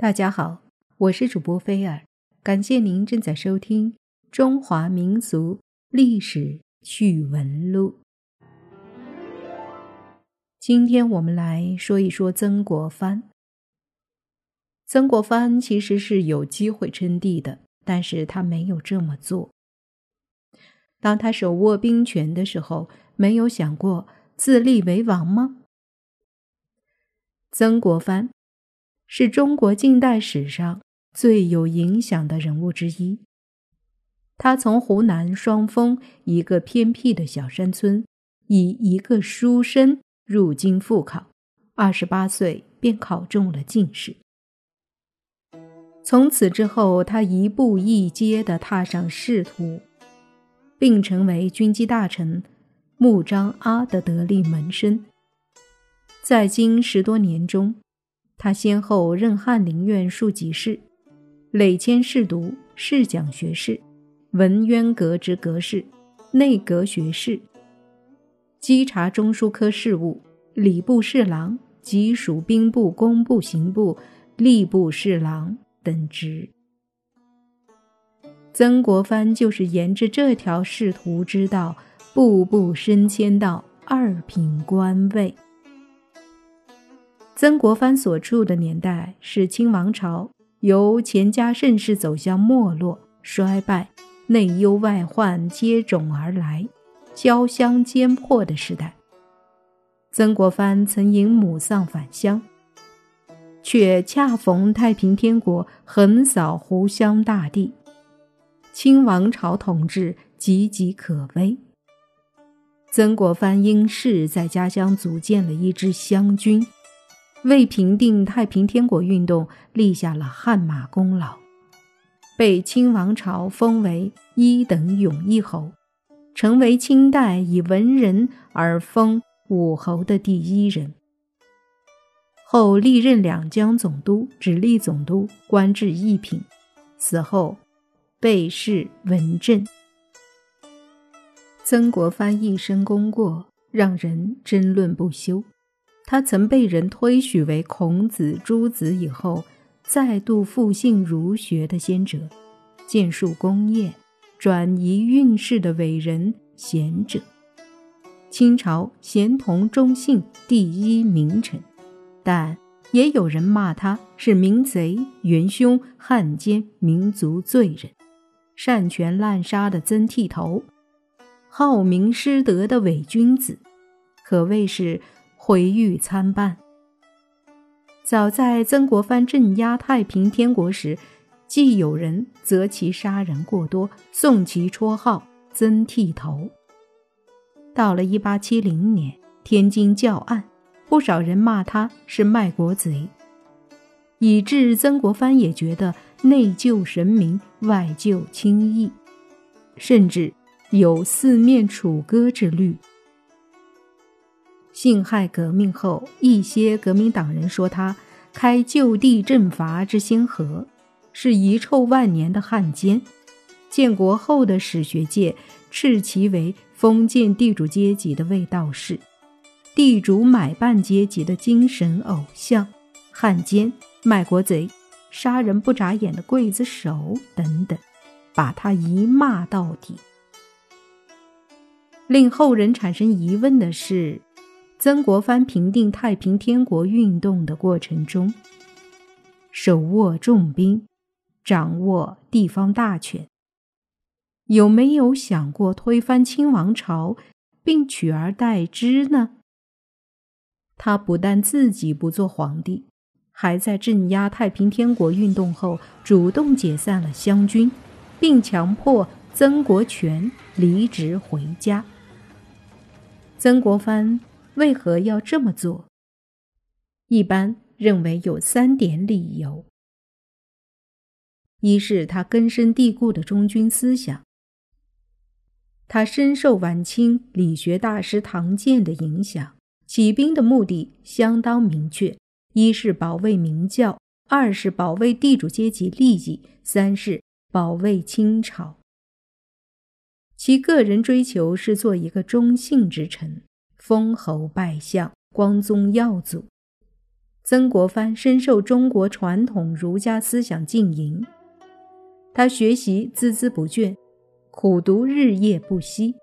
大家好，我是主播菲尔，感谢您正在收听《中华民族历史趣闻录》。今天我们来说一说曾国藩。曾国藩其实是有机会称帝的，但是他没有这么做。当他手握兵权的时候，没有想过自立为王吗？曾国藩。是中国近代史上最有影响的人物之一。他从湖南双峰一个偏僻的小山村，以一个书生入京赴考，二十八岁便考中了进士。从此之后，他一步一阶地踏上仕途，并成为军机大臣穆彰阿的得力门生。在京十多年中，他先后任翰林院庶吉士、累迁侍读、侍讲学士、文渊阁之阁士、内阁学士、稽查中书科事务、礼部侍郎及属兵部、工部、刑部、吏部侍郎等职。曾国藩就是沿着这条仕途之道，步步升迁到二品官位。曾国藩所处的年代是清王朝由乾家盛世走向没落衰败，内忧外患接踵而来，交相间迫的时代。曾国藩曾迎母丧返乡，却恰逢太平天国横扫湖湘大地，清王朝统治岌岌可危。曾国藩因事在家乡组建了一支湘军。为平定太平天国运动立下了汗马功劳，被清王朝封为一等勇毅侯，成为清代以文人而封武侯的第一人。后历任两江总督、直隶总督，官至一品。死后被谥文正。曾国藩一生功过，让人争论不休。他曾被人推许为孔子、朱子以后再度复兴儒学的先者，建树功业、转移运势的伟人贤者，清朝贤同忠信第一名臣。但也有人骂他是民贼、元凶、汉奸、民族罪人，擅权滥杀的曾剃头，好名失德的伪君子，可谓是。毁誉参半。早在曾国藩镇压太平天国时，既有人责其杀人过多，送其绰号“曾剃头”。到了一八七零年，天津教案，不少人骂他是卖国贼，以致曾国藩也觉得内救神明，外救轻易，甚至有四面楚歌之虑。辛亥革命后，一些革命党人说他开就地正法之先河，是遗臭万年的汉奸。建国后的史学界斥其为封建地主阶级的卫道士，地主买办阶级的精神偶像，汉奸、卖国贼、杀人不眨眼的刽子手等等，把他一骂到底。令后人产生疑问的是。曾国藩平定太平天国运动的过程中，手握重兵，掌握地方大权，有没有想过推翻清王朝，并取而代之呢？他不但自己不做皇帝，还在镇压太平天国运动后，主动解散了湘军，并强迫曾国荃离职回家。曾国藩。为何要这么做？一般认为有三点理由：一是他根深蒂固的忠君思想，他深受晚清理学大师唐建的影响，起兵的目的相当明确：一是保卫明教，二是保卫地主阶级利益，三是保卫清朝。其个人追求是做一个忠信之臣。封侯拜相，光宗耀祖。曾国藩深受中国传统儒家思想浸淫，他学习孜孜不倦，苦读日夜不息。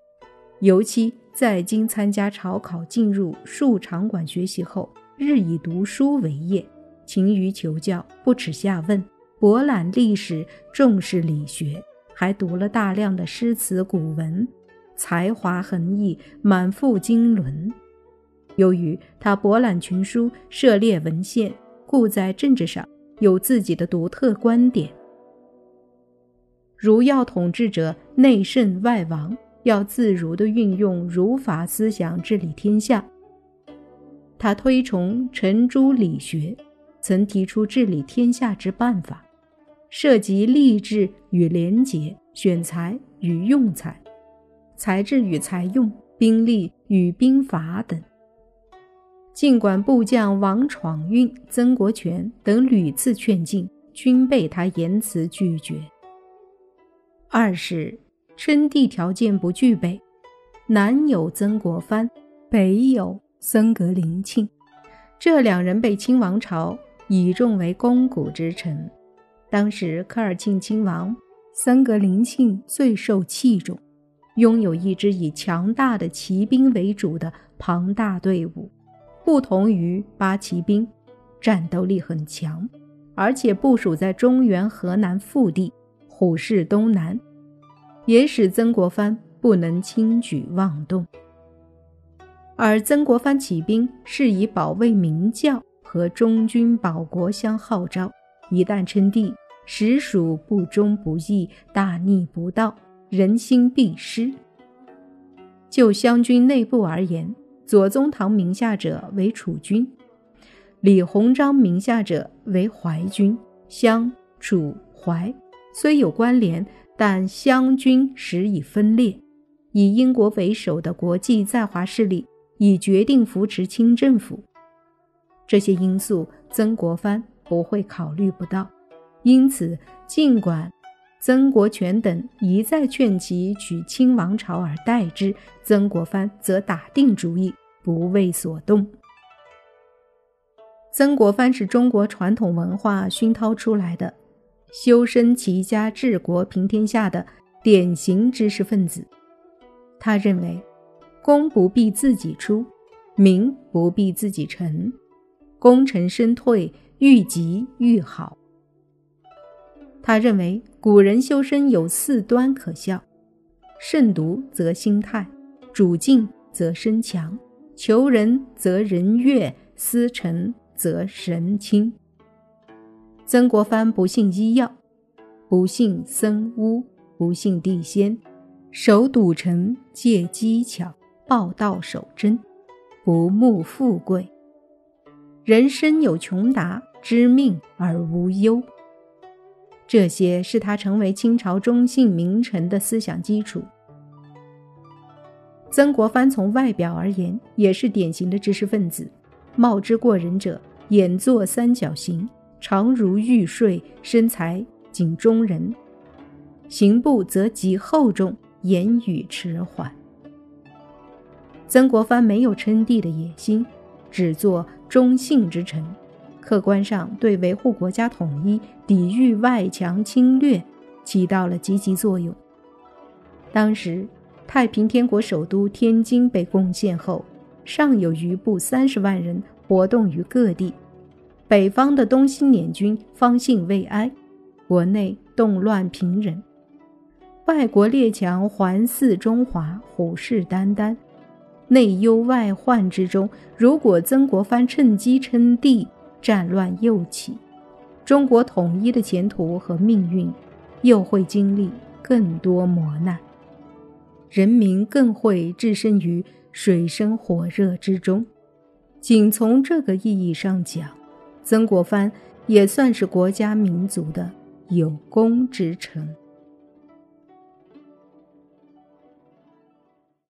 尤其在京参加朝考，进入数场馆学习后，日以读书为业，勤于求教，不耻下问，博览历史，重视理学，还读了大量的诗词古文，才华横溢，满腹经纶。由于他博览群书，涉猎文献，故在政治上有自己的独特观点。儒要统治者内圣外王，要自如地运用儒法思想治理天下。他推崇程朱理学，曾提出治理天下之办法，涉及吏治与廉洁、选才与用才、才智与才用、兵力与兵法等。尽管部将王闯运、曾国荃等屡次劝进，均被他严词拒绝。二是称帝条件不具备，南有曾国藩，北有僧格林沁，这两人被清王朝倚重为肱骨之臣。当时科尔沁亲王，僧格林沁最受器重，拥有一支以强大的骑兵为主的庞大队伍。不同于八旗兵，战斗力很强，而且部署在中原河南腹地，虎视东南，也使曾国藩不能轻举妄动。而曾国藩起兵是以保卫明教和忠君保国相号召，一旦称帝，实属不忠不义、大逆不道，人心必失。就湘军内部而言，左宗棠名下者为楚军，李鸿章名下者为淮军。湘、楚、淮虽有关联，但湘军实已分裂。以英国为首的国际在华势力已决定扶持清政府，这些因素曾国藩不会考虑不到。因此，尽管曾国荃等一再劝其取清王朝而代之，曾国藩则打定主意，不为所动。曾国藩是中国传统文化熏陶出来的，修身齐家治国平天下的典型知识分子。他认为，功不必自己出，名不必自己成，功成身退，愈急愈好。他认为古人修身有四端可效：慎独则心泰，主静则身强，求人则人悦，思成则神清。曾国藩不信医药，不信僧巫，不信地仙，守赌城，借机巧，报道守真，不慕富贵。人生有穷达，知命而无忧。这些是他成为清朝中信名臣的思想基础。曾国藩从外表而言，也是典型的知识分子。貌之过人者，眼作三角形，长如玉穗，身材仅中人，行步则极厚重，言语迟缓。曾国藩没有称帝的野心，只做忠信之臣。客观上对维护国家统一、抵御外强侵略起到了积极作用。当时，太平天国首都天津被攻陷后，尚有余部三十万人活动于各地。北方的东兴捻军方兴未艾，国内动乱频仍，外国列强环伺中华，虎视眈眈，内忧外患之中，如果曾国藩趁机称帝，战乱又起，中国统一的前途和命运又会经历更多磨难，人民更会置身于水深火热之中。仅从这个意义上讲，曾国藩也算是国家民族的有功之臣。